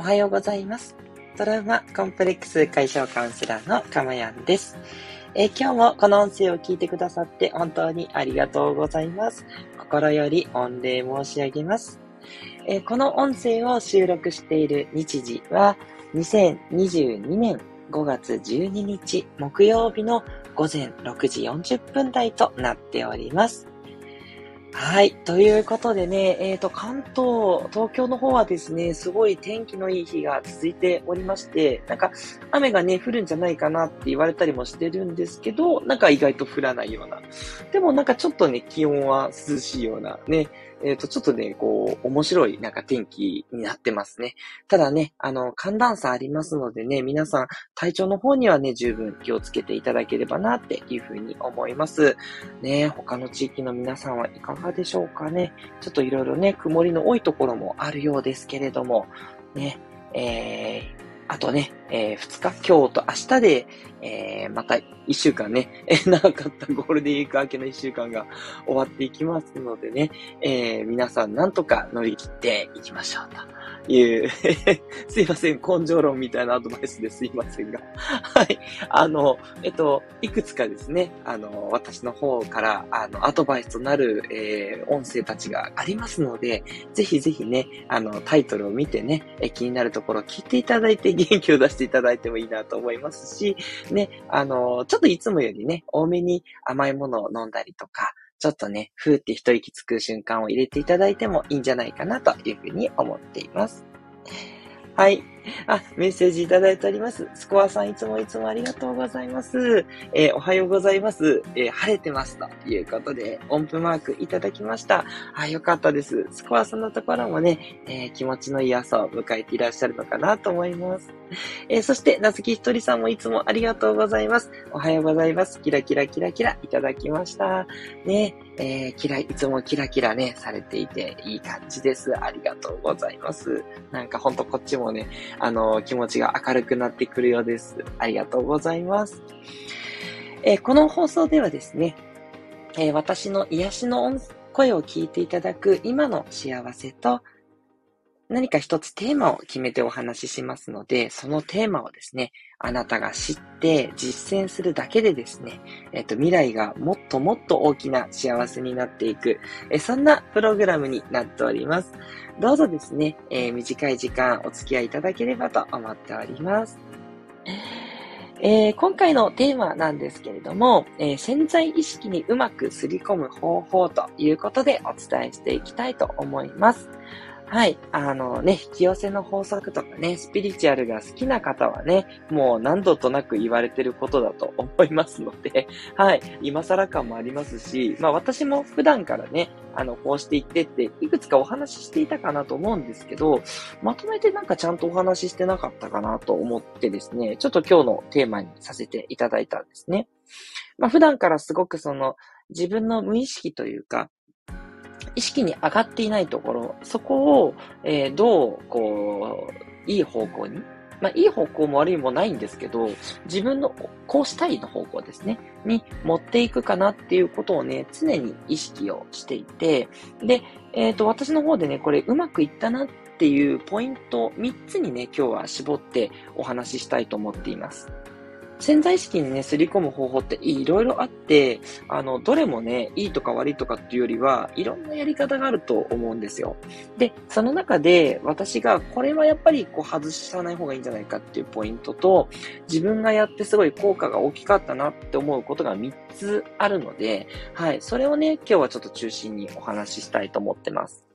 おはようございます。トラウマコンプレックス解消カウンセラーのかまやんです。えー、今日もこの音声を聞いてくださって本当にありがとうございます。心より御礼申し上げます。えー、この音声を収録している日時は2022年5月12日木曜日の午前6時40分台となっております。はい。ということでね、えっ、ー、と、関東、東京の方はですね、すごい天気のいい日が続いておりまして、なんか、雨がね、降るんじゃないかなって言われたりもしてるんですけど、なんか意外と降らないような。でもなんかちょっとね、気温は涼しいようなね、えっ、ー、と、ちょっとね、こう、面白いなんか天気になってますね。ただね、あの、寒暖差ありますのでね、皆さん、体調の方にはね、十分気をつけていただければなっていうふうに思います。ね、他の地域の皆さんはいかがでしょうかね。ちょっといろいろね、曇りの多いところもあるようですけれども、ね、えー、あとね、えー、2日、今日と明日で、えー、また1週間ね、えー、長かったゴールデンウィーク明けの1週間が終わっていきますのでね、えー、皆さんなんとか乗り切っていきましょうと。いう すいません、根性論みたいなアドバイスですいませんが はい。あの、えっと、いくつかですね、あの、私の方から、あの、アドバイスとなる、えー、音声たちがありますので、ぜひぜひね、あの、タイトルを見てね、え気になるところを聞いていただいて元気を出してていただいてもいいなと思いますし、ね、あの、ちょっといつもよりね、多めに甘いものを飲んだりとか、ちょっとね、ふーって一息つく瞬間を入れていただいてもいいんじゃないかなというふうに思っています。はい。あ、メッセージいただいております。スコアさんいつもいつもありがとうございます。えー、おはようございます。えー、晴れてますということで、音符マークいただきました。あ、よかったです。スコアさんのところもね、えー、気持ちのいい朝を迎えていらっしゃるのかなと思います。えそして、なつきひとりさんもいつもありがとうございます。おはようございます。キラキラキラキラいただきました。ね、えー、キラ、いつもキラキラね、されていていい感じです。ありがとうございます。なんかほんとこっちもね、あの、気持ちが明るくなってくるようです。ありがとうございます。えー、この放送ではですね、えー、私の癒しの声を聞いていただく今の幸せと、何か一つテーマを決めてお話ししますので、そのテーマをですね、あなたが知って実践するだけでですね、えっと、未来がもっともっと大きな幸せになっていく、えそんなプログラムになっております。どうぞですね、えー、短い時間お付き合いいただければと思っております。えー、今回のテーマなんですけれども、えー、潜在意識にうまくすり込む方法ということでお伝えしていきたいと思います。はい。あのね、引き寄せの法則とかね、スピリチュアルが好きな方はね、もう何度となく言われてることだと思いますので、はい。今更感もありますし、まあ私も普段からね、あの、こうしていってって、いくつかお話ししていたかなと思うんですけど、まとめてなんかちゃんとお話ししてなかったかなと思ってですね、ちょっと今日のテーマにさせていただいたんですね。まあ普段からすごくその、自分の無意識というか、意識に上がっていないところ、そこを、えー、どう、こう、いい方向に、まあ、いい方向も悪いもないんですけど、自分のこうしたいの方向ですね、に持っていくかなっていうことをね、常に意識をしていて、で、えっ、ー、と、私の方でね、これうまくいったなっていうポイント3つにね、今日は絞ってお話ししたいと思っています。潜在意識にね、すり込む方法っていろいろあって、あの、どれもね、いいとか悪いとかっていうよりは、いろんなやり方があると思うんですよ。で、その中で私がこれはやっぱりこう外さない方がいいんじゃないかっていうポイントと、自分がやってすごい効果が大きかったなって思うことが3つあるので、はい、それをね、今日はちょっと中心にお話ししたいと思ってます。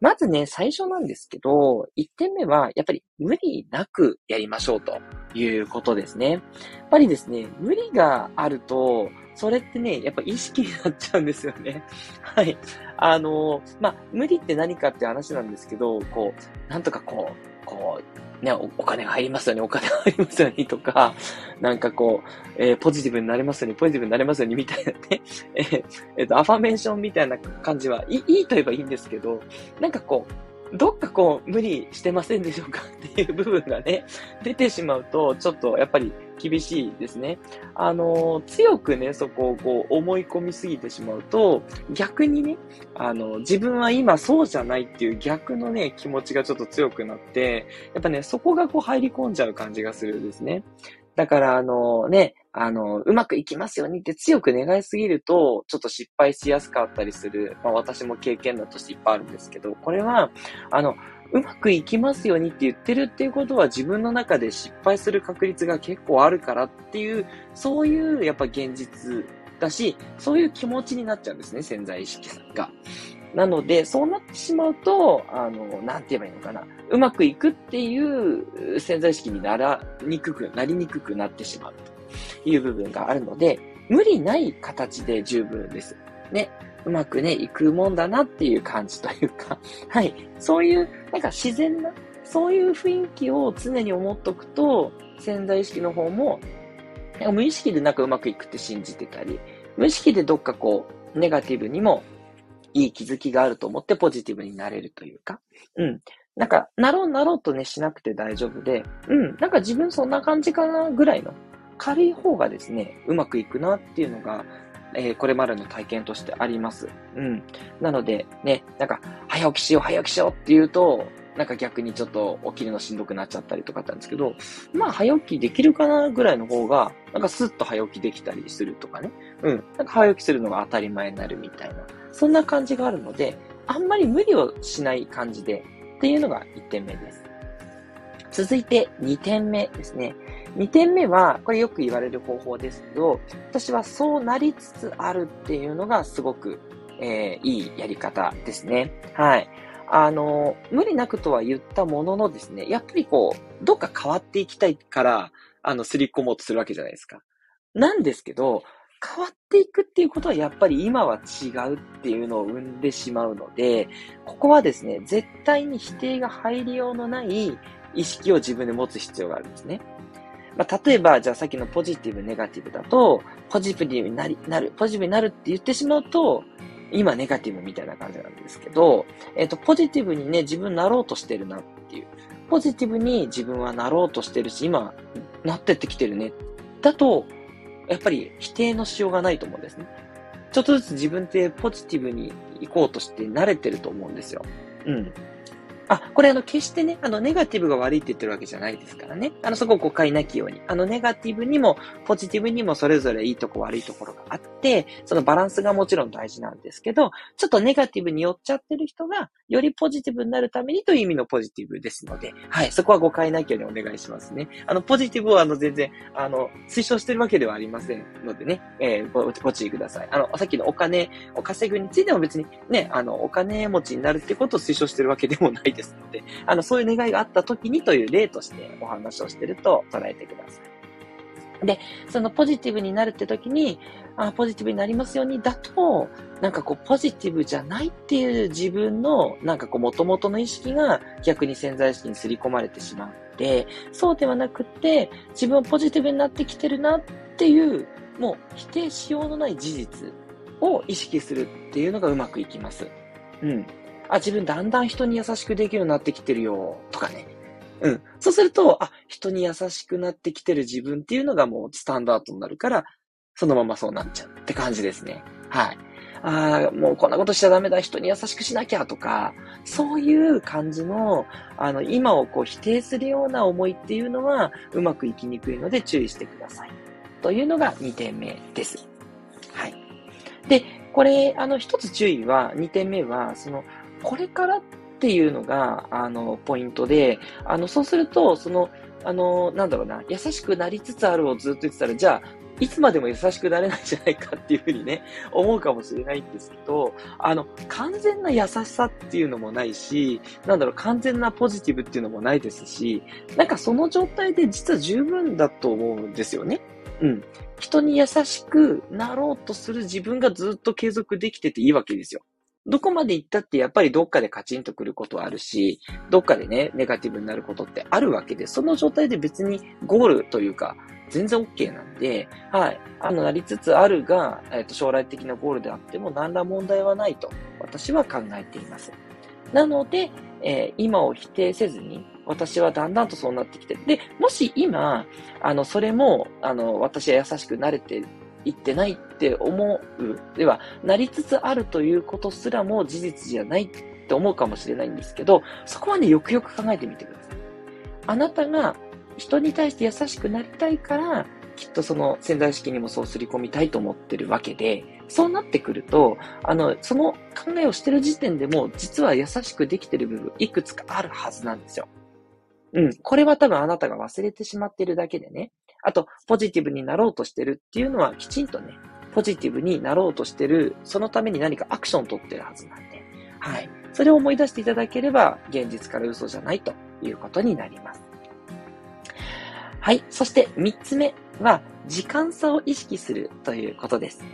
まずね、最初なんですけど、1点目は、やっぱり無理なくやりましょうということですね。やっぱりですね、無理があると、それってね、やっぱ意識になっちゃうんですよね。はい。あの、まあ、無理って何かって話なんですけど、こう、なんとかこう、こう、ね、お金が入りますように、お金が入りますようにとか、なんかこう、えー、ポジティブになれますように、ポジティブになれますようにみたいなね、えー、えー、と、アファメーションみたいな感じはいいいと言えばいいんですけど、なんかこう、どっかこう、無理してませんでしょうかっていう部分がね、出てしまうと、ちょっとやっぱり厳しいですね。あの、強くね、そこをこう思い込みすぎてしまうと、逆にね、あの、自分は今そうじゃないっていう逆のね、気持ちがちょっと強くなって、やっぱね、そこがこう入り込んじゃう感じがするんですね。だから、あのね、あの、うまくいきますようにって強く願いすぎると、ちょっと失敗しやすかったりする。まあ私も経験だとしていっぱいあるんですけど、これは、あの、うまくいきますようにって言ってるっていうことは自分の中で失敗する確率が結構あるからっていう、そういうやっぱ現実だし、そういう気持ちになっちゃうんですね、潜在意識さんが。なので、そうなってしまうと、あの、なんて言えばいいのかな。うまくいくっていう潜在意識にならにくく、なりにくくなってしまうという部分があるので、無理ない形で十分です。ね。うまくね、いくもんだなっていう感じというか、はい。そういう、なんか自然な、そういう雰囲気を常に思っとくと、潜在意識の方も、無意識でなんかうまくいくって信じてたり、無意識でどっかこう、ネガティブにもいい気づきがあると思ってポジティブになれるというか、うん。なんか、なろうなろうとね、しなくて大丈夫で、うん。なんか自分そんな感じかなぐらいの軽い方がですね、うまくいくなっていうのが、えー、これまでの体験としてあります。うん。なので、ね、なんか、早起きしよう、早起きしようって言うと、なんか逆にちょっと起きるのしんどくなっちゃったりとかあったんですけど、まあ早起きできるかなぐらいの方が、なんかスッと早起きできたりするとかね。うん。なんか早起きするのが当たり前になるみたいな。そんな感じがあるので、あんまり無理をしない感じでっていうのが1点目です。続いて2点目ですね。2点目は、これよく言われる方法ですけど、私はそうなりつつあるっていうのがすごく、えー、いいやり方ですね。はい。あの、無理なくとは言ったもののですね、やっぱりこう、どっか変わっていきたいから、あの、すり込もうとするわけじゃないですか。なんですけど、変わっていくっていうことはやっぱり今は違うっていうのを生んでしまうので、ここはですね、絶対に否定が入りようのない意識を自分で持つ必要があるんですね。まあ、例えば、じゃあさっきのポジティブ、ネガティブだと、ポジティブになり、なる、ポジティブになるって言ってしまうと、今ネガティブみたいな感じなんですけど、えっ、ー、と、ポジティブにね、自分なろうとしてるなっていう。ポジティブに自分はなろうとしてるし、今、なってってきてるね。だと、やっぱり否定のしようがないと思うんですね。ちょっとずつ自分ってポジティブに行こうとして慣れてると思うんですよ。うん。あ、これあの、決してね、あの、ネガティブが悪いって言ってるわけじゃないですからね。あの、そこを誤解なきように。あの、ネガティブにも、ポジティブにもそれぞれいいとこ悪いところがあって、そのバランスがもちろん大事なんですけど、ちょっとネガティブに寄っちゃってる人が、よりポジティブになるためにという意味のポジティブですので、はい、そこは誤解なきようにお願いしますね。あの、ポジティブはあの、全然、あの、推奨してるわけではありませんのでね、えー、ご、ご注意ください。あの、さっきのお金を稼ぐについても別にね、あの、お金持ちになるってことを推奨してるわけでもないですので、あの、そういう願いがあった時にという例としてお話をしてると捉えてください。で、そのポジティブになるって時に、あポジティブになりますようにだと、なんかこうポジティブじゃないっていう自分のなんかこう元々の意識が逆に潜在意識に刷り込まれてしまって、そうではなくて自分はポジティブになってきてるなっていう、もう否定しようのない事実を意識するっていうのがうまくいきます。うん。あ、自分だんだん人に優しくできるようになってきてるよ、とかね。うん。そうすると、あ、人に優しくなってきてる自分っていうのがもうスタンダードになるから、そのままそうなっちゃうって感じですね。はい。ああ、もうこんなことしちゃダメだ、人に優しくしなきゃとか、そういう感じの、あの、今をこう否定するような思いっていうのは、うまくいきにくいので注意してください。というのが2点目です。はい。で、これ、あの、一つ注意は、2点目は、その、これからっていうのが、あの、ポイントで、あの、そうすると、その、あの、なんだろうな、優しくなりつつあるをずっと言ってたら、じゃあ、いつまでも優しくなれないんじゃないかっていうふうにね、思うかもしれないんですけど、あの、完全な優しさっていうのもないし、なんだろう、完全なポジティブっていうのもないですし、なんかその状態で実は十分だと思うんですよね。うん。人に優しくなろうとする自分がずっと継続できてていいわけですよ。どこまで行ったってやっぱりどっかでカチンとくることはあるし、どっかでね、ネガティブになることってあるわけで、その状態で別にゴールというか、全然 OK なんで、はい。あの、なりつつあるが、えっ、ー、と、将来的なゴールであっても何ら問題はないと、私は考えています。なので、えー、今を否定せずに、私はだんだんとそうなってきて。で、もし今、あの、それも、あの、私は優しくなれていってないって思う。では、なりつつあるということすらも事実じゃないって思うかもしれないんですけど、そこはね、よくよく考えてみてください。あなたが人に対して優しくなりたいから、きっとその潜在意識にもそうすり込みたいと思ってるわけで、そうなってくると、あの、その考えをしてる時点でも、実は優しくできてる部分、いくつかあるはずなんですよ。うん。これは多分あなたが忘れてしまってるだけでね。あと、ポジティブになろうとしてるっていうのは、きちんとね、ポジティブになろうとしてる、そのために何かアクションを取ってるはずなんで、はい。それを思い出していただければ、現実から嘘じゃないということになります。はい。そして3つ目は、時間差を意識するということです。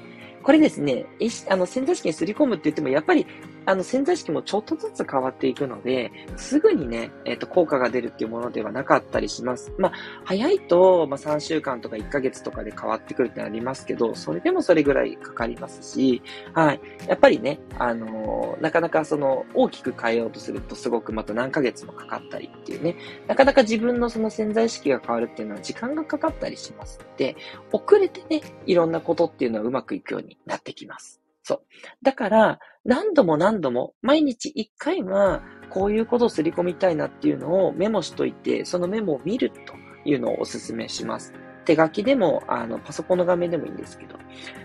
これですね、あの、潜在意識にすり込むって言っても、やっぱりあの、潜在意識もちょっとずつ変わっていくので、すぐにね、えっ、ー、と、効果が出るっていうものではなかったりします。まあ、早いと、まあ、3週間とか1ヶ月とかで変わってくるってありますけど、それでもそれぐらいかかりますし、はい。やっぱりね、あのー、なかなかその、大きく変えようとするとすごくまた何ヶ月もかかったりっていうね、なかなか自分のその潜在意識が変わるっていうのは時間がかかったりしますで、遅れてね、いろんなことっていうのはうまくいくようになってきます。そう。だから、何度も何度も、毎日一回は、こういうことをすり込みたいなっていうのをメモしといて、そのメモを見るというのをお勧めします。手書きでも、あの、パソコンの画面でもいいんですけど、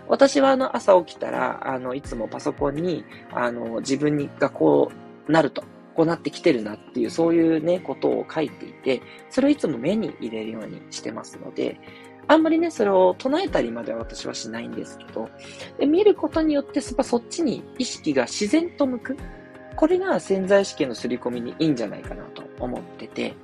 私はあの、朝起きたら、あの、いつもパソコンに、あの、自分にがこうなると、こうなってきてるなっていう、そういうね、ことを書いていて、それをいつも目に入れるようにしてますので、あんまりね、それを唱えたりまでは私はしないんですけど、で見ることによって、そっちに意識が自然と向く。これが潜在意識の刷り込みにいいんじゃないかなと思ってて、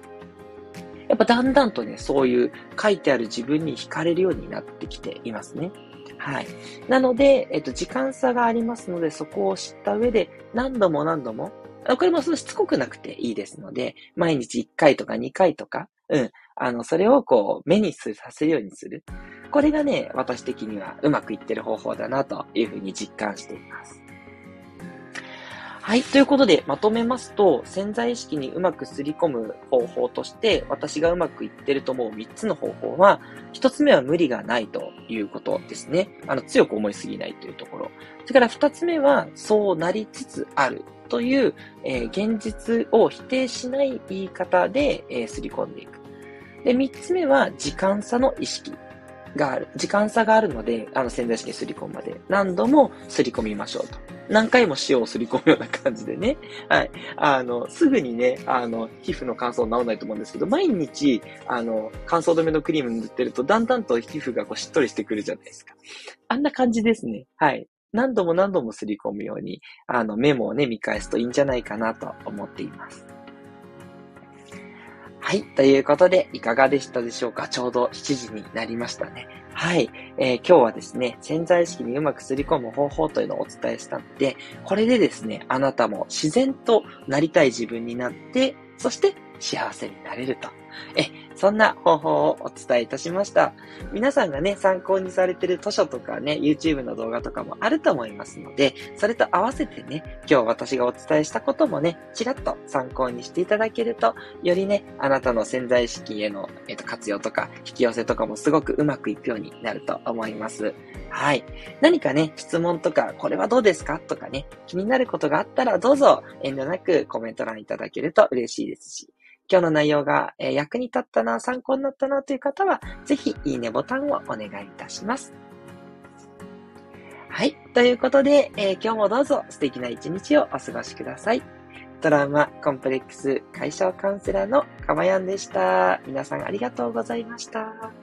やっぱだんだんとね、そういう書いてある自分に惹かれるようになってきていますね。はい。なので、えっと、時間差がありますので、そこを知った上で、何度も何度も、これもそのしつこくなくていいですので、毎日1回とか2回とか、うん、あの、それをこう、目にさせるようにする。これがね、私的にはうまくいってる方法だなというふうに実感しています。はい。ということで、まとめますと、潜在意識にうまくすり込む方法として、私がうまくいってると思う3つの方法は、1つ目は無理がないということですね。あの、強く思いすぎないというところ。それから2つ目は、そうなりつつあるという、えー、現実を否定しない言い方で、えー、すり込んでいく。で、三つ目は時間差の意識がある。時間差があるので、あの潜在意識にすり込むまで何度もすり込みましょうと。何回も塩をすり込むような感じでね。はい。あの、すぐにね、あの、皮膚の乾燥治らないと思うんですけど、毎日、あの、乾燥止めのクリーム塗ってると、だんだんと皮膚がこうしっとりしてくるじゃないですか。あんな感じですね。はい。何度も何度もすり込むように、あの、メモをね、見返すといいんじゃないかなと思っています。はい。ということで、いかがでしたでしょうか？ちょうど7時になりましたね。はい。えー、今日はですね、潜在意識にうまくすり込む方法というのをお伝えしたので、これでですね、あなたも自然となりたい自分になって、そして幸せになれるとえ、そんな方法をお伝えいたしました。皆さんがね、参考にされてる図書とかね、YouTube の動画とかもあると思いますので、それと合わせてね、今日私がお伝えしたこともね、ちらっと参考にしていただけると、よりね、あなたの潜在意識への、えっと、活用とか、引き寄せとかもすごくうまくいくようになると思います。はい。何かね、質問とか、これはどうですかとかね、気になることがあったら、どうぞ遠慮なくコメント欄いただけると嬉しいですし、今日の内容が、え役に立ったな、参考になったなという方は、ぜひいいねボタンをお願いいたします。はい。ということで、えー、今日もどうぞ素敵な一日をお過ごしください。トラウマコンプレックス解消カウンセラーのかまやんでした。皆さんありがとうございました。